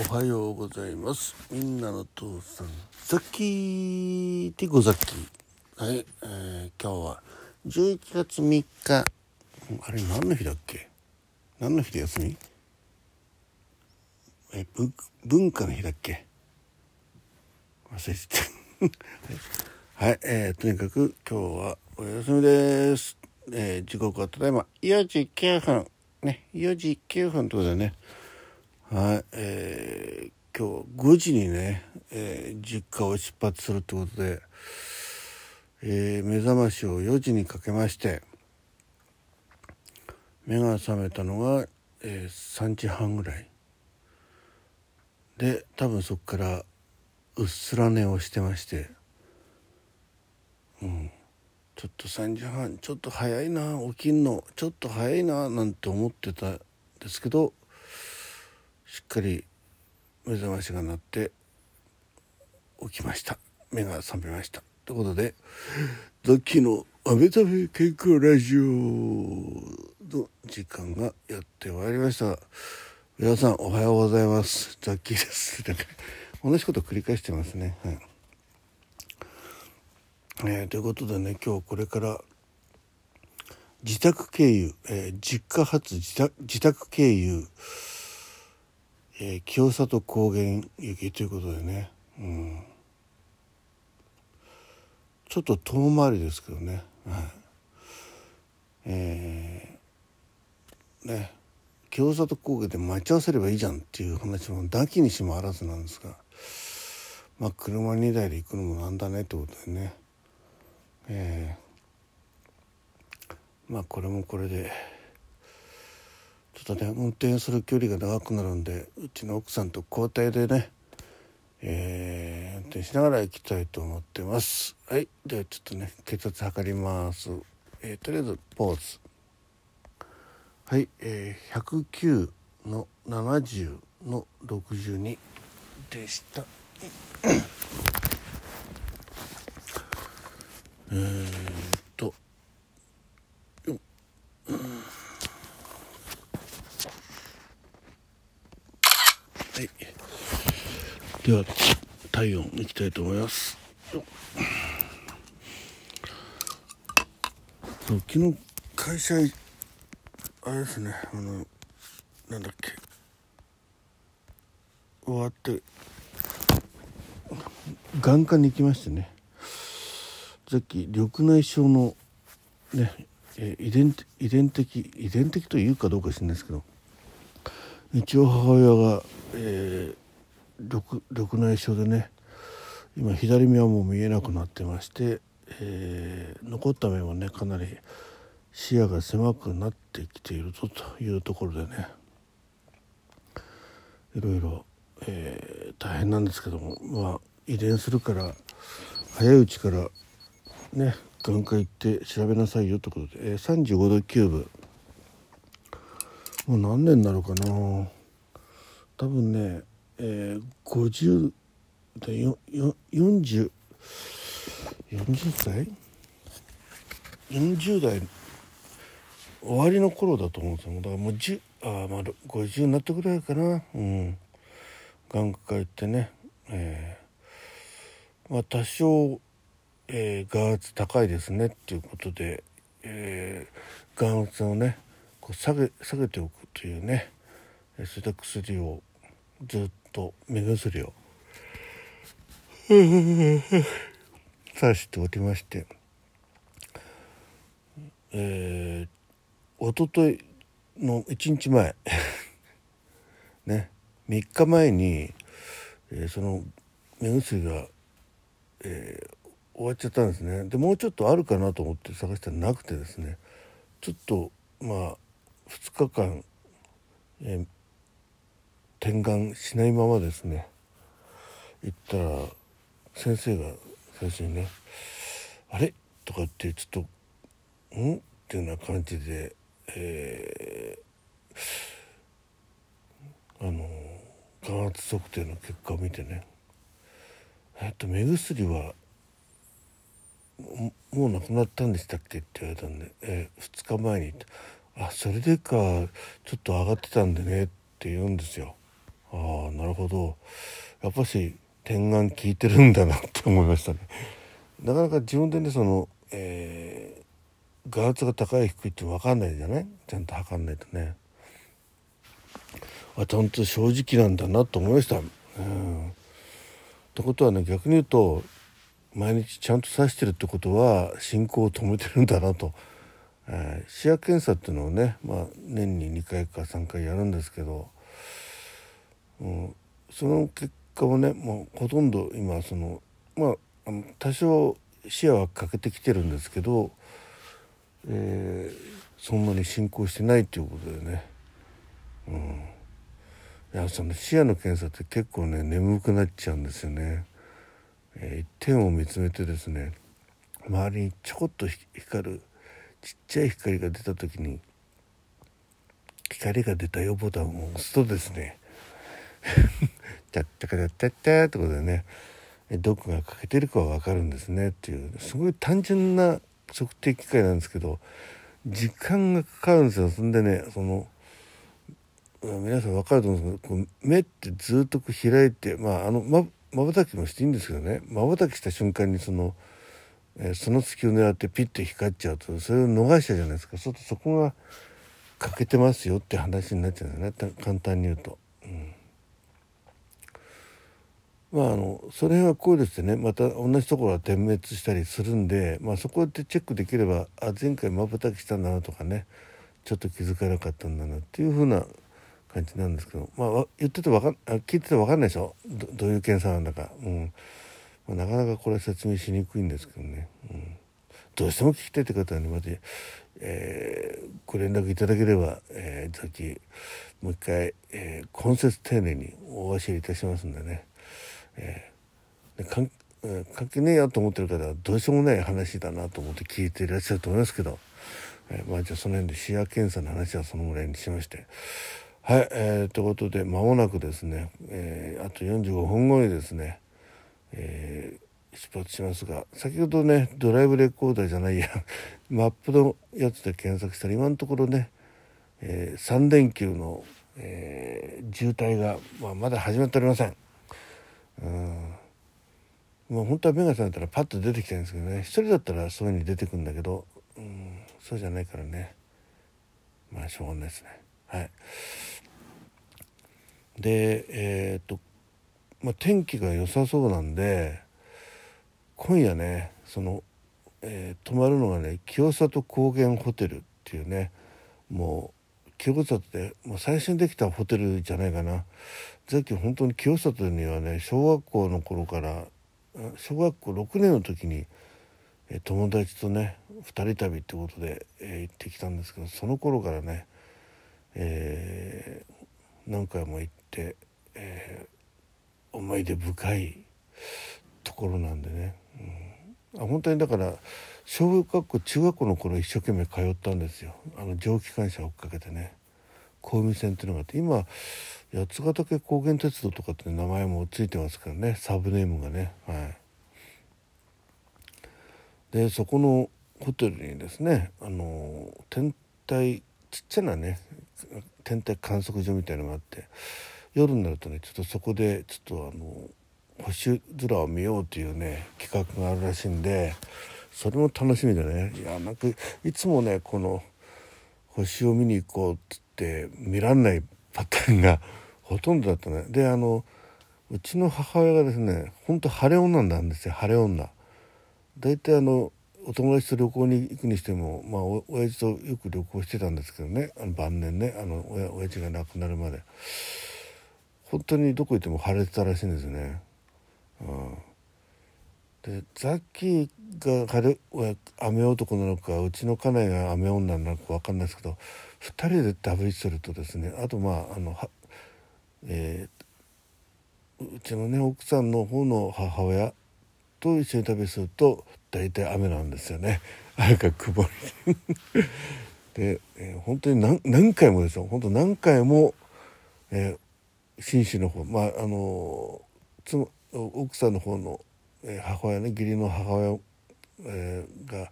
おはようございます。みんなの父さんザッキーティゴザッキーはい、えー、今日は11月3日。あれ何の日だっけ？何の日で休み？えぶ文化の日だっけ？忘れてた。はい、えー、とにかく今日はお休みです、えー、時刻はただいま。4時9分。ね4時9分ってことでね。はい、えー、今日5時にね、えー、実家を出発するってことで、えー、目覚ましを4時にかけまして目が覚めたのが、えー、3時半ぐらい。で多分そこからうっすら寝をしてましてうんちょっと3時半ちょっと早いな起きんのちょっと早いななんて思ってたんですけどしっかり目覚ましが鳴って起きました。目が覚めました。ということでザッキーの「あめため健康ラジオ」の時間がやってまいりました。皆さんおはようございます。ザッキーです。同じこと繰り返してますね。はい。えー、ということでね今日これから自宅経由、えー、実家発自宅自宅経由えー、清里高原行きということでね、うん、ちょっと遠回りですけどね、はい。えー、ね。清里高原で待ち合わせればいいじゃんっていう話もなきにしもあらずなんですが。まあ車2台で行くのもなんだねってことでね、えー、まあこれもこれで。とね運転する距離が長くなるんでうちの奥さんと交代でね、えー、運転しながら行きたいと思ってます。はい。ではちょっとね血圧測ります、えー、とりあえずポーズ。はい、えー、109の70の62でした。えーっとよっ、うんはい。では体温いきたいと思います。昨日会社あれですねあのなんだっけ。終わって眼科に行きましてね。さっき緑内障のね遺伝遺伝的遺伝的というかどうか知らないですけど。一応母親が、えー、緑内障でね今左目はもう見えなくなってまして、えー、残った目もねかなり視野が狭くなってきているぞというところでねいろいろ、えー、大変なんですけどもまあ遺伝するから早いうちからね眼科行って調べなさいよってことで、えー、35度9分もう何年になるかな。多分ね、えー、50でよよ40 40歳40代？終わりの頃だと思うんですよ。だからもう10あまあ50になったぐらいかな。うん。眼科行ってね。えー、まあ多少、えー、眼圧高いですねっていうことで、えー、眼圧をねこう下げ下げておくというね。そういった薬をずっと目薬を。さしておりまして。えー、おとといの1日前。ね。3日前に、えー、その目薬が、えー、終わっちゃったんですね。でもうちょっとあるかなと思って探したらなくてですね。ちょっとまあ2日間、えー、点眼しないままですね行ったら先生が最初にね「あれ?」とかってちょっと「ん?」っていうような感じで、えー、あの眼圧測定の結果を見てね「えっと目薬はもうなくなったんでしたっけ?」って言われたんで「えー、2日前に」あそれでかちょっと上がってたんでねって言うんですよ。ああなるほど。やっぱし点眼効いてるんだなって思いましたね。なかなか自分でねその、えー、眼圧が高い低いって分かんないじゃない？ちゃんと測んないとね。あちゃんと正直なんだなと思いました。うん、ってことはね逆に言うと毎日ちゃんと指してるってことは進行を止めてるんだなと、えー、視野検査っていうのをね、まあ、年に2回か3回やるんですけど、うん、その結果はねもうほとんど今そのまあ多少視野は欠けてきてるんですけど、えー、そんなに進行してないっていうことでね。うんいやその視野の検査って結構ね眠くなっちゃうんですよね。えー、一点を見つめてですね周りにちょこっと光るちっちゃい光が出た時に光が出たよボタンを押すとですね「チャッチャカチャッチャッチャ」ってことでねどこが欠けてるかは分かるんですねっていうすごい単純な測定機械なんですけど時間がかかるんですよ。そんでねその皆さん分かると思うんですけどこう目ってずっとこう開いてまああのまばたきもしていいんですけどねまばたきした瞬間にその、えー、その隙を狙ってピッて光っちゃうとそれを逃しちゃうじゃないですか。そうするとそこが欠けてますよって話になっちゃうんですね。簡単に言うと。うんまあ、あのその辺はこうですね。また同じところは点滅したりするんで、まあ、そこでチェックできればあ前回まばたきしたんだなとかね。ちょっと気づかなかったんだなっていうふうな感じなんですけど、まあ、言っててわかん聞いてて分かんないでしょ？どういう検査なんだか、うん。まあ、なかなかこれ説明しにくいんですけどね、うん、どうしても聞きたいって方はねまた、えー、ご連絡いただければ、えー、さっきもう一回、えー、根節丁寧にお教えいたしますんでね、えー、関関係ねえよと思ってる方はどうしようもない話だなと思って聞いていらっしゃると思いますけど、えー、まあじゃあその辺で視野検査の話はそのぐらいにしまして。はい、えー、ということで間もなくですね、えー、あと45分後にですね、えー、出発しますが先ほどねドライブレコーダーじゃないや マップのやつで検索したら今のところね、えー、3連休の、えー、渋滞が、まあ、まだ始まっておりません。うん。もう本当は目が覚めたらパッと出てきたんですけどね。一人だったらそういうふうに出てくるんだけど、うん、そうじゃないからね。まあしょうがないですね。はい。でえー、っと、まあ、天気が良さそうなんで今夜ねその、えー、泊まるのがね清里高原ホテルっていうねもう清里でもう最初にできたホテルじゃないかな。さっき本当に清里にはね小学校の頃から小学校6年の時に、友達とね2人旅ってことで、え、行ってきたんですけどその頃からね、えー、何回も行って、えー、思い出深いところなんでね、うん、本当にだから小学校中学校の頃一生懸命通ったんですよ。あの蒸気機関車追っかけてね。小海線っていうのがあって。今八ヶ岳高原鉄道とかって名前もついてますからね。サブネームがね。はい。でそこのホテルにですねあの天体ちっちゃなね天体観測所みたいのがあって夜になるとねちょっとそこでちょっとあの星空を見ようというね企画があるらしいんでそれも楽しみでねいやなんかいつもねこの星を見に行こうっつって見らんないパターンが ほとんどだったねであのうちの母親がですねほんと晴れ女なんですよ晴れ女。大体あのお友達と旅行に行くにしてもまあお親父とよく旅行してたんですけどねあの晩年ねあの親親父が亡くなるまで本当にどこ行っても晴れてたらしいんですね。うん、でザッキーが晴れ雨男なのかうちの家内が雨女なのか分かんないですけど2人でダブりするとですねあとまああのは、えー、うちのね奥さんの方の母親と一緒に旅すると大体雨なんですよね。雨か曇りで、えー、本当に何何回もですよ。本当何回も、えー、紳士の方まああの妻奥さんの方の、母親ね義理の母親、が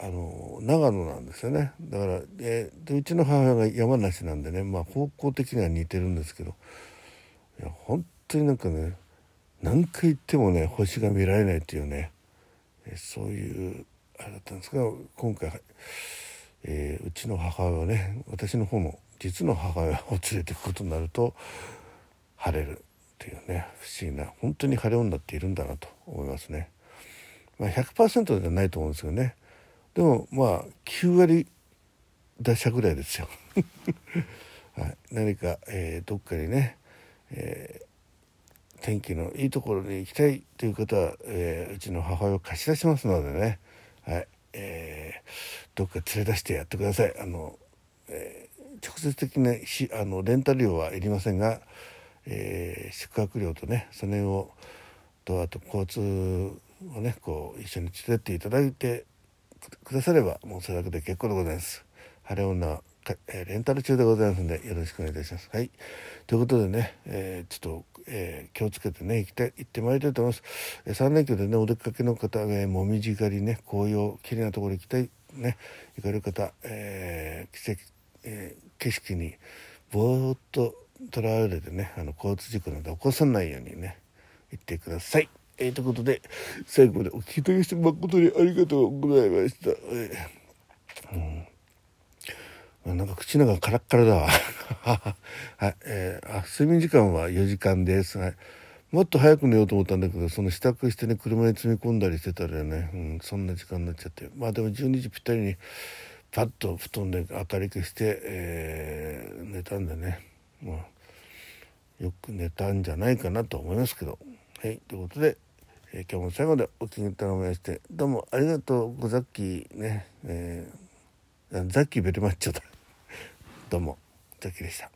あの長野なんですよね。だから、えー、でうちの母親が山梨なんでね、まあ、方向的には似てるんですけどいや本当になんかね何回行ってもね星が見られないっていうね、え、そういうあれだったんですが今回、えー、うちの母親はね私の方の実の母親を連れていくことになると晴れる。っていうね不思議な本当に晴れ女っているんだなと思いますね。まあ、100%ではないと思うんですよね。でもまあ9割打者ぐらいですよ、はい、何か、えー、どっかにね、えー、天気のいいところに行きたいという方は、えー、うちの母親を貸し出しますのでね、はい。えー、どっか連れ出してやってください。あの、えー、直接的なしあのレンタル料はいりませんが、えー、宿泊料とねその辺をとあと交通をねこう一緒に連れてっていただいてくださればもうそれだけで結構でございます。晴れ女えレンタル中でございますのでよろしくお願いいたします。はい。ということでね、えー、ちょっと、えー、気をつけてね行きたい行ってまいりたいと思います。えー、3連休でねお出かけの方、えー、もみじ狩りね紅葉きれいなところ行きたいね行かれる方、えー、奇跡、えー、景色にぼーっととらわれてねあの交通事故など起こさないようにね行ってください。えー、ということで、最後までお聞き取りして誠にありがとうございました。えー、うん、なんか口の中カラッカラだわ。はい、えー、あ、睡眠時間は4時間です。はい。もっと早く寝ようと思ったんだけど、その支度してね、車に積み込んだりしてたらね、うん、そんな時間になっちゃって。まあでも12時ぴったりに、パッと布団で明るくして、えー、寝たんでね、まあ、よく寝たんじゃないかなと思いますけど。はい、ということで、えー、今日も最後までお聞きいただきましてどうもありがとうござっきね、えー、ザッキーベルマッチョだ。どうもザッキーでした。